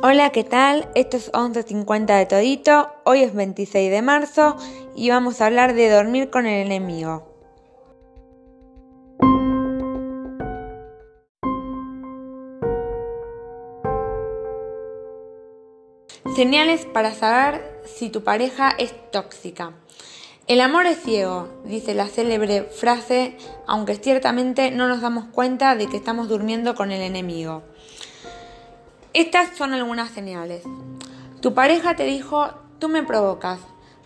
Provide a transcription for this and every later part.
Hola, ¿qué tal? Esto es 11.50 de Todito. Hoy es 26 de marzo y vamos a hablar de dormir con el enemigo. Señales para saber si tu pareja es tóxica. El amor es ciego, dice la célebre frase, aunque ciertamente no nos damos cuenta de que estamos durmiendo con el enemigo. Estas son algunas señales. Tu pareja te dijo, tú me provocas.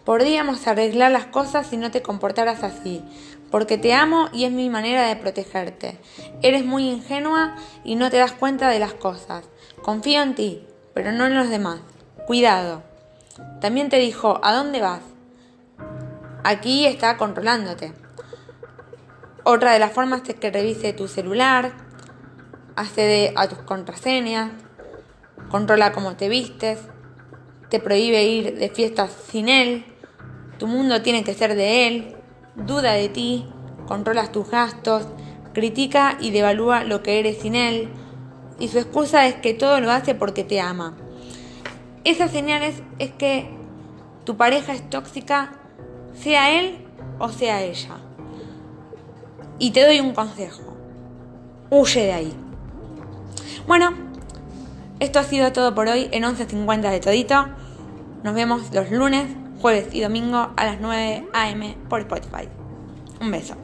Podríamos arreglar las cosas si no te comportaras así, porque te amo y es mi manera de protegerte. Eres muy ingenua y no te das cuenta de las cosas. Confío en ti, pero no en los demás. Cuidado. También te dijo, ¿a dónde vas? Aquí está controlándote. Otra de las formas es que revise tu celular, accede a tus contraseñas, controla cómo te vistes, te prohíbe ir de fiestas sin él, tu mundo tiene que ser de él, duda de ti, controlas tus gastos, critica y devalúa lo que eres sin él, y su excusa es que todo lo hace porque te ama. Esas señales es que tu pareja es tóxica, sea él o sea ella. Y te doy un consejo. Huye de ahí. Bueno, esto ha sido todo por hoy en 11.50 de Todito. Nos vemos los lunes, jueves y domingo a las 9 am por Spotify. Un beso.